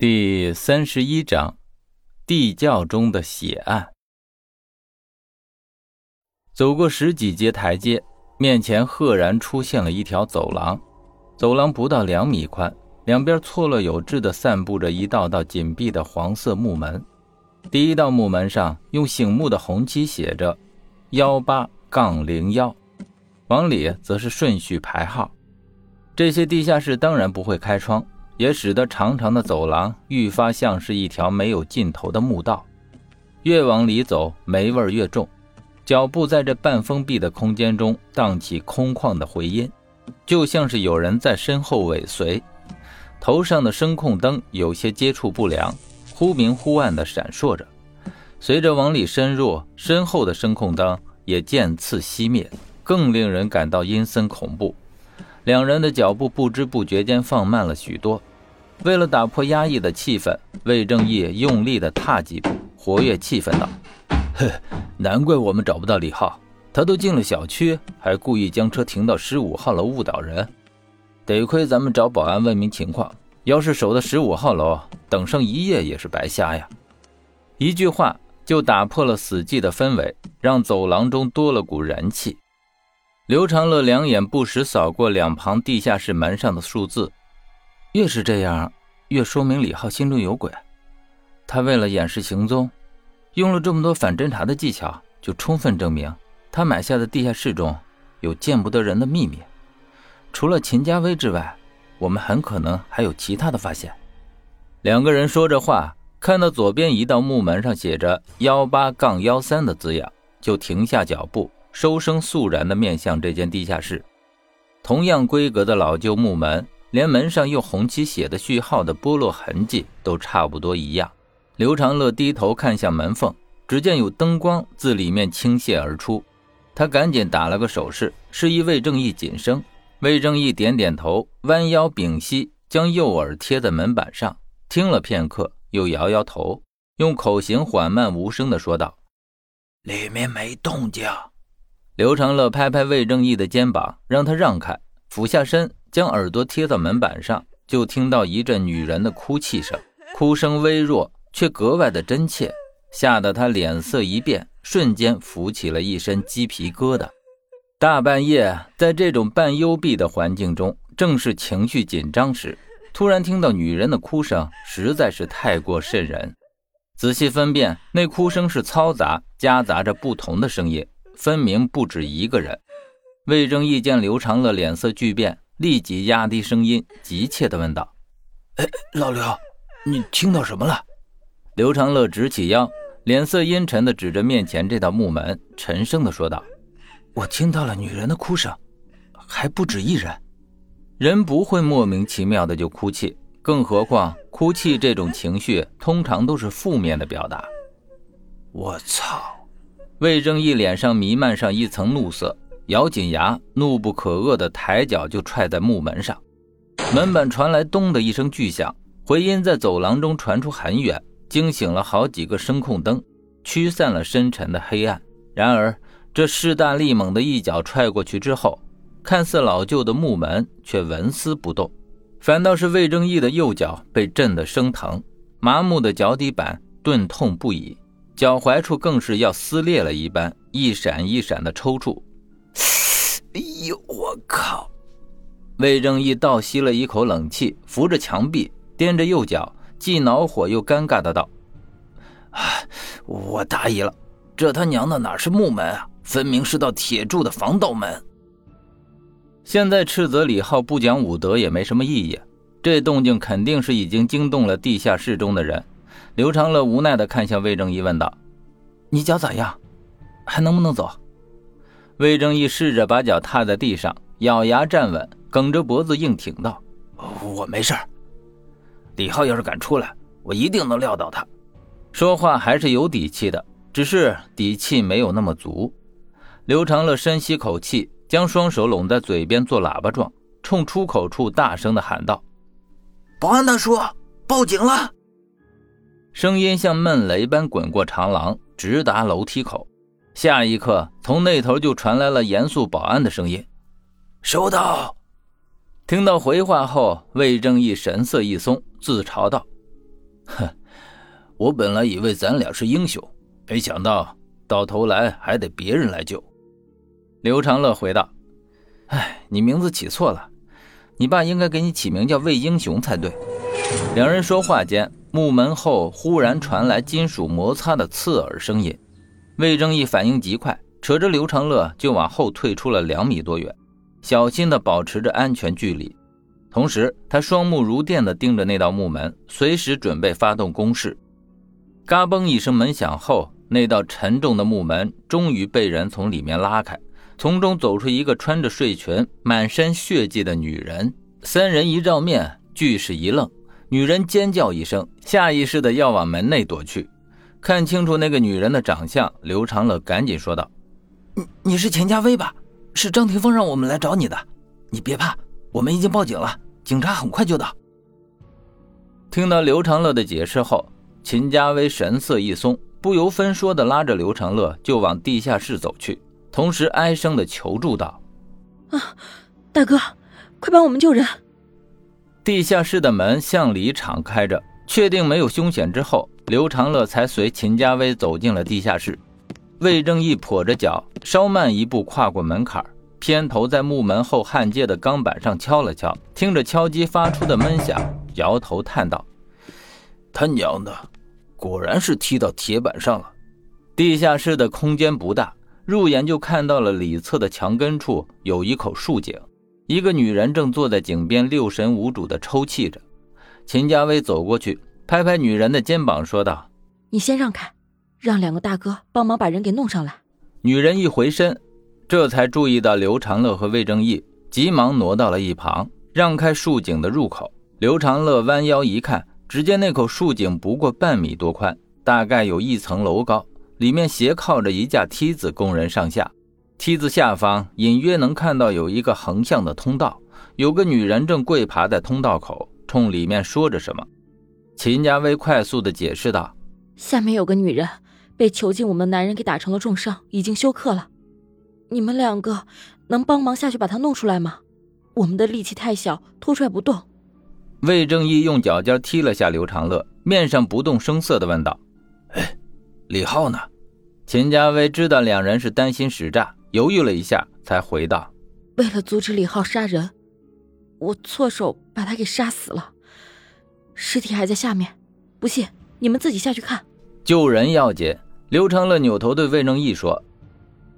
第三十一章，地窖中的血案。走过十几阶台阶，面前赫然出现了一条走廊。走廊不到两米宽，两边错落有致地散布着一道道紧闭的黄色木门。第一道木门上用醒目的红漆写着“幺八杠零幺”，往里则是顺序排号。这些地下室当然不会开窗。也使得长长的走廊愈发像是一条没有尽头的墓道，越往里走，霉味越重。脚步在这半封闭的空间中荡起空旷的回音，就像是有人在身后尾随。头上的声控灯有些接触不良，忽明忽暗地闪烁着。随着往里深入，身后的声控灯也渐次熄灭，更令人感到阴森恐怖。两人的脚步不知不觉间放慢了许多。为了打破压抑的气氛，魏正义用力地踏几步，活跃气氛道：“哼，难怪我们找不到李浩，他都进了小区，还故意将车停到十五号楼误导人。得亏咱们找保安问明情况，要是守到十五号楼，等上一夜也是白瞎呀。”一句话就打破了死寂的氛围，让走廊中多了股人气。刘长乐两眼不时扫过两旁地下室门上的数字。越是这样，越说明李浩心中有鬼。他为了掩饰行踪，用了这么多反侦查的技巧，就充分证明他买下的地下室中有见不得人的秘密。除了秦家威之外，我们很可能还有其他的发现。两个人说着话，看到左边一道木门上写着“幺八杠幺三”的字样，就停下脚步，收声肃然地面向这间地下室。同样规格的老旧木门。连门上用红漆写的序号的剥落痕迹都差不多一样。刘长乐低头看向门缝，只见有灯光自里面倾泻而出，他赶紧打了个手势，示意魏正义谨声。魏正义点点头，弯腰屏息，将右耳贴在门板上，听了片刻，又摇摇头，用口型缓慢无声地说道：“里面没动静。”刘长乐拍拍魏正义的肩膀，让他让开，俯下身。将耳朵贴到门板上，就听到一阵女人的哭泣声，哭声微弱，却格外的真切，吓得他脸色一变，瞬间浮起了一身鸡皮疙瘩。大半夜，在这种半幽闭的环境中，正是情绪紧张时，突然听到女人的哭声，实在是太过瘆人。仔细分辨，那哭声是嘈杂，夹杂着不同的声音，分明不止一个人。魏征义见刘长乐脸色巨变。立即压低声音，急切地问道：“哎，老刘，你听到什么了？”刘长乐直起腰，脸色阴沉地指着面前这道木门，沉声地说道：“我听到了女人的哭声，还不止一人。人不会莫名其妙的就哭泣，更何况哭泣这种情绪通常都是负面的表达。”我操！魏征义脸上弥漫上一层怒色。咬紧牙，怒不可遏地抬脚就踹在木门上，门板传来“咚”的一声巨响，回音在走廊中传出很远，惊醒了好几个声控灯，驱散了深沉的黑暗。然而，这势大力猛的一脚踹过去之后，看似老旧的木门却纹丝不动，反倒是魏正义的右脚被震得生疼，麻木的脚底板钝痛不已，脚踝处更是要撕裂了一般，一闪一闪的抽搐。哎呦，我靠！魏正义倒吸了一口冷气，扶着墙壁，踮着右脚，既恼火又尴尬的道：“啊，我大意了，这他娘的哪是木门啊，分明是道铁铸的防盗门。”现在斥责李浩不讲武德也没什么意义，这动静肯定是已经惊动了地下室中的人。刘长乐无奈的看向魏正义，问道：“你脚咋样？还能不能走？”魏正义试着把脚踏在地上，咬牙站稳，梗着脖子硬挺道：“我没事李浩要是敢出来，我一定能撂倒他。”说话还是有底气的，只是底气没有那么足。刘长乐深吸口气，将双手拢在嘴边做喇叭状，冲出口处大声的喊道：“保安大叔，报警了！”声音像闷雷般滚过长廊，直达楼梯口。下一刻，从那头就传来了严肃保安的声音：“收到。”听到回话后，魏正义神色一松，自嘲道：“哼，我本来以为咱俩是英雄，没想到到头来还得别人来救。刘长乐回道：“哎，你名字起错了，你爸应该给你起名叫魏英雄才对。”两人说话间，木门后忽然传来金属摩擦的刺耳声音。魏正义反应极快，扯着刘长乐就往后退出了两米多远，小心地保持着安全距离。同时，他双目如电地盯着那道木门，随时准备发动攻势。嘎嘣一声门响后，那道沉重的木门终于被人从里面拉开，从中走出一个穿着睡裙、满身血迹的女人。三人一照面，俱是一愣。女人尖叫一声，下意识的要往门内躲去。看清楚那个女人的长相，刘长乐赶紧说道：“你你是钱家威吧？是张霆锋让我们来找你的。你别怕，我们已经报警了，警察很快就到。”听到刘长乐的解释后，秦家威神色一松，不由分说的拉着刘长乐就往地下室走去，同时哀声的求助道：“啊，大哥，快帮我们救人！”地下室的门向里敞开着，确定没有凶险之后，刘长乐才随秦家威走进了地下室。魏正义跛着脚，稍慢一步跨过门槛，偏头在木门后焊接的钢板上敲了敲，听着敲击发出的闷响，摇头叹道：“他娘的，果然是踢到铁板上了。”地下室的空间不大，入眼就看到了里侧的墙根处有一口竖井。一个女人正坐在井边，六神无主地抽泣着。秦家威走过去，拍拍女人的肩膀，说道：“你先让开，让两个大哥帮忙把人给弄上来。”女人一回身，这才注意到刘长乐和魏正义，急忙挪到了一旁，让开竖井的入口。刘长乐弯腰一看，只见那口竖井不过半米多宽，大概有一层楼高，里面斜靠着一架梯子供人上下。梯子下方隐约能看到有一个横向的通道，有个女人正跪爬在通道口，冲里面说着什么。秦家威快速的解释道：“下面有个女人被囚禁我们男人给打成了重伤，已经休克了。你们两个能帮忙下去把她弄出来吗？我们的力气太小，拖出来不动。”魏正义用脚尖踢了下刘长乐，面上不动声色的问道：“哎，李浩呢？”秦家威知道两人是担心使诈。犹豫了一下，才回道：“为了阻止李浩杀人，我错手把他给杀死了，尸体还在下面。不信，你们自己下去看。”救人要紧。刘长乐扭头对魏正义说：“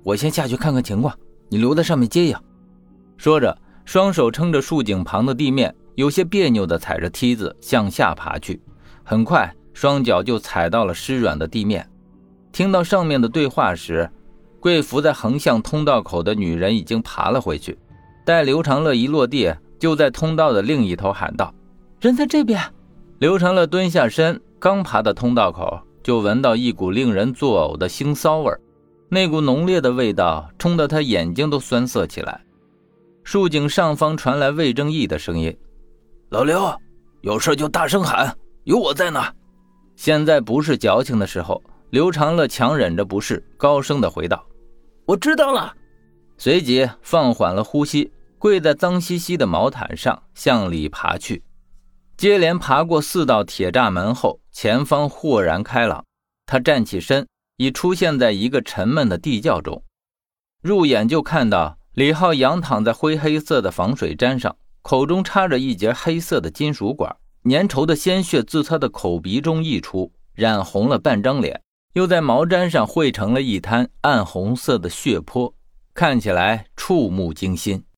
我先下去看看情况，你留在上面接应。”说着，双手撑着竖井旁的地面，有些别扭地踩着梯子向下爬去。很快，双脚就踩到了湿软的地面。听到上面的对话时，跪伏在横向通道口的女人已经爬了回去，待刘长乐一落地，就在通道的另一头喊道：“人在这边。”刘长乐蹲下身，刚爬到通道口，就闻到一股令人作呕的腥臊味那股浓烈的味道冲得他眼睛都酸涩起来。竖井上方传来魏正义的声音：“老刘，有事就大声喊，有我在呢。”现在不是矫情的时候。刘长乐强忍着不适，高声的回道。我知道了，随即放缓了呼吸，跪在脏兮兮的毛毯上向里爬去。接连爬过四道铁栅门后，前方豁然开朗。他站起身，已出现在一个沉闷的地窖中。入眼就看到李浩仰躺在灰黑色的防水毡上，口中插着一节黑色的金属管，粘稠的鲜血自他的口鼻中溢出，染红了半张脸。又在毛毡上汇成了一滩暗红色的血泊，看起来触目惊心。